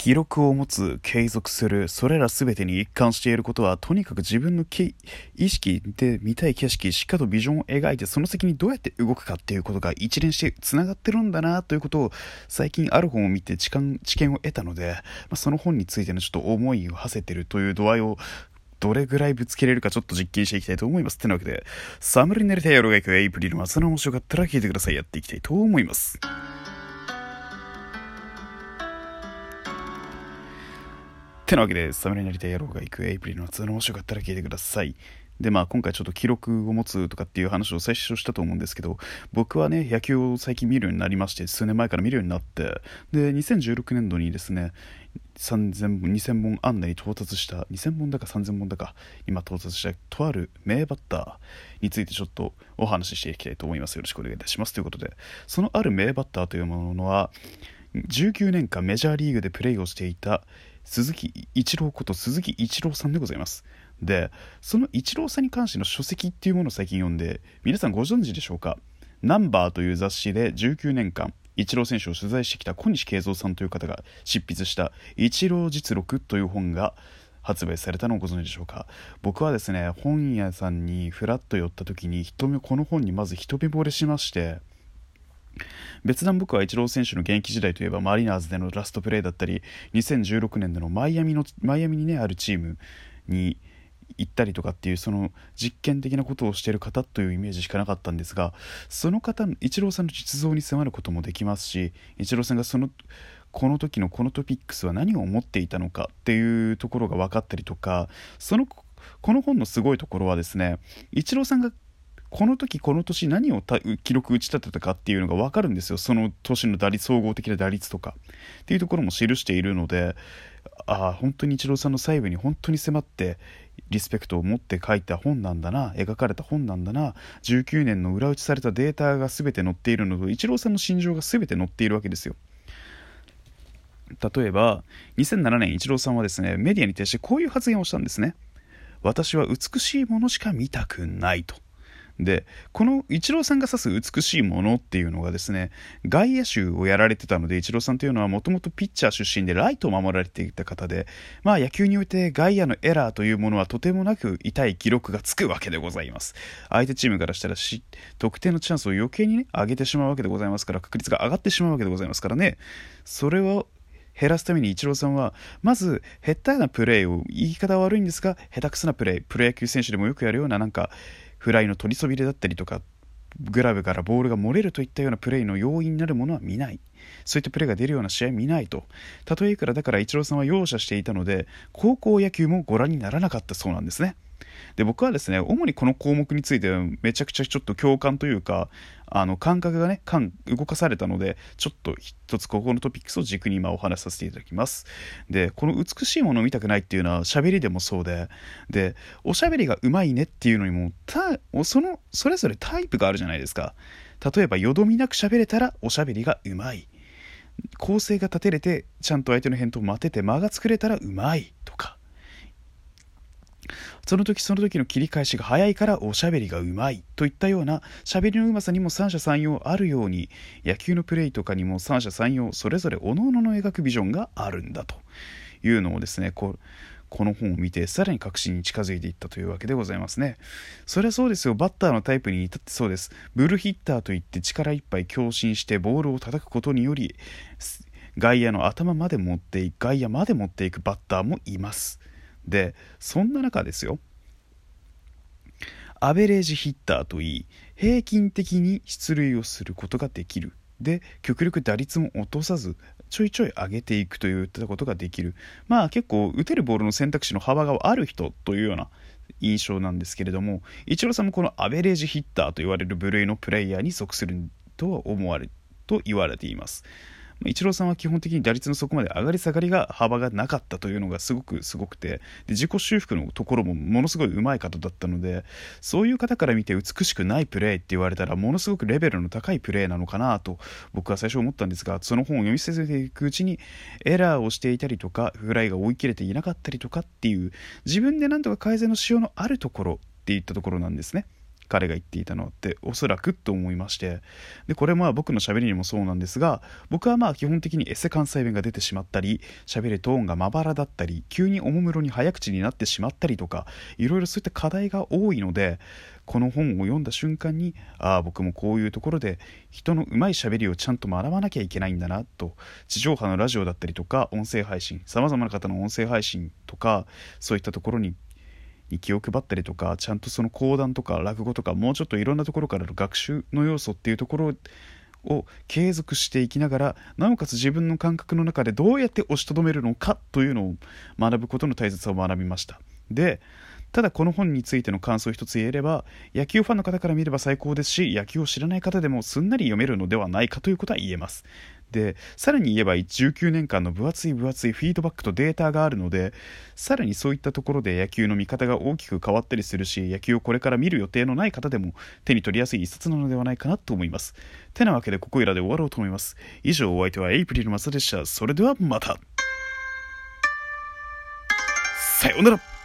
記録を持つ、継続する、それら全てに一貫していることは、とにかく自分の意識で見たい景色、しっかりとビジョンを描いて、その先にどうやって動くかっていうことが一連して繋がってるんだなということを、最近ある本を見て知見知見を得たので、まあ、その本についてのちょっと思いを馳せてるという度合いをどれぐらいぶつけれるかちょっと実験していきたいと思います。ってなわけで、サムリネルテイヨロが行くエイプリルの朝の面白かったら聞いてください。やっていきたいと思います。てなわけで、サムネになりたい野郎が行くエイプリルの夏の面白かったら聞いてください。で、まあ今回ちょっと記録を持つとかっていう話を最初したと思うんですけど、僕はね、野球を最近見るようになりまして、数年前から見るようになって、で、2016年度にですね、3000本、2000本安打に到達した、2000本だか3000本だか、今到達したとある名バッターについてちょっとお話ししていきたいと思います。よろしくお願いいたします。ということで、そのある名バッターというものは、19年間メジャーリーグでプレーをしていた鈴木一郎こと鈴木一郎さんでございます。でその一郎さんに関しての書籍っていうものを最近読んで皆さんご存知でしょうか？ナンバーという雑誌で19年間一郎選手を取材してきた小西慶三さんという方が執筆した「一郎実録」という本が発売されたのをご存知でしょうか？僕はですね本屋さんにふらっと寄った時にこの本にまず一目惚れしまして別段僕はイチロー選手の現役時代といえばマリナーズでのラストプレーだったり2016年でのマイアミのマイアミにねあるチームに行ったりとかっていうその実験的なことをしている方というイメージしかなかったんですがその方イチローさんの実像に迫ることもできますしイチローさんがそのこの時のこのトピックスは何を思っていたのかっていうところが分かったりとかそのこの本のすごいところはですねイチローさんがこの時この年何を記録打ち立てたかっていうのが分かるんですよ。その年の打率総合的な打率とか。っていうところも記しているのでああ本当にイチローさんの細部に本当に迫ってリスペクトを持って書いた本なんだな描かれた本なんだな19年の裏打ちされたデータが全て載っているのとイチローさんの心情が全て載っているわけですよ。例えば2007年イチローさんはですねメディアに対してこういう発言をしたんですね。私は美しいものしか見たくないと。でこのイチローさんが指す美しいものっていうのがですね外野手をやられてたのでイチローさんというのはもともとピッチャー出身でライトを守られていた方でまあ野球において外野のエラーというものはとてもなく痛い記録がつくわけでございます。相手チームからしたら得点のチャンスを余計にね上げてしまうわけでございますから確率が上がってしまうわけでございますからね。それを減らすためにイチローさんはまず下手なプレーを言い方は悪いんですが下手くそなプレープロ野球選手でもよくやるようななんかフライの取りそびれだったりとかグラブからボールが漏れるといったようなプレーの要因になるものは見ない。そういったプレーが出るような試合見ないと。例えからだからイチローさんは容赦していたので高校野球もご覧にならなかったそうなんですね。で僕はですね主にこの項目についてはめちゃくちゃちょっと共感というかあの感覚がね感動かされたのでちょっと一つここのトピックスを軸に今お話しさせていただきます。でこの美しいものを見たくないっていうのは喋りでもそうででおしゃべりがうまいねっていうのにもたそのそれぞれタイプがあるじゃないですか。例えばよどみなく喋れたらおしゃべりがうまい。構成が立てれてちゃんと相手の返答を待てて間が作れたらうまいとか。その時その時の切り返しが早いからおしゃべりがうまいといったようなしゃべりのうまさにも三者三様あるように野球のプレイとかにも三者三様それぞれ各々の描くビジョンがあるんだというのをですねここの本を見てさらに確信に近づいていったというわけでございますね。それはそうですよ。バッターのタイプに至ってそうです。ブルヒッターといって力いっぱい強振してボールを叩くことにより外野の頭まで持っていく外野まで持っていくバッターもいます。でそんな中ですよ。アベレージヒッターといい平均的に出塁をすることができる。で極力打率も落とさずちょいちょい上げていくといったことができる。まあ結構打てるボールの選択肢の幅がある人というような印象なんですけれどもイチローさんもこのアベレージヒッターと言われる部類のプレイヤーに属するとは思われと言われています。イチローさんは基本的に打率のそこまで上がり下がりが幅がなかったというのがすごくすごくてで自己修復のところもものすごい上手い方だったのでそういう方から見て美しくないプレーって言われたらものすごくレベルの高いプレーなのかなと僕は最初思ったんですがその本を読み進めていくうちにエラーをしていたりとかフライが追い切れていなかったりとかっていう自分で何とか改善のしようのあるところっていったところなんですね。彼が言っていたのっておそらくと思いましてでこれまあ僕の喋りにもそうなんですが僕はまあ基本的にエセ関西弁が出てしまったり喋るトーンがまばらだったり急におもむろに早口になってしまったりとかいろいろそういった課題が多いのでこの本を読んだ瞬間にああ僕もこういうところで人のうまい喋りをちゃんと学ばなきゃいけないんだなと地上波のラジオだったりとか音声配信さまざまな方の音声配信とかそういったところにに気を配ったりとかちゃんとその講談とか落語とかもうちょっといろんなところからの学習の要素っていうところを継続していきながらなおかつ自分の感覚の中でどうやって押しとどめるのかというのを学ぶことの大切さを学びました。でただこの本についての感想を一つ言えれば野球ファンの方から見れば最高ですし野球を知らない方でもすんなり読めるのではないかということは言えます。でさらに言えば19年間の分厚い分厚いフィードバックとデータがあるのでさらにそういったところで野球の見方が大きく変わったりするし野球をこれから見る予定のない方でも手に取りやすい一冊なのではないかなと思います。てなわけでここいらで終わろうと思います。以上お相手はエイプリルマサでした。それではまた。さようなら。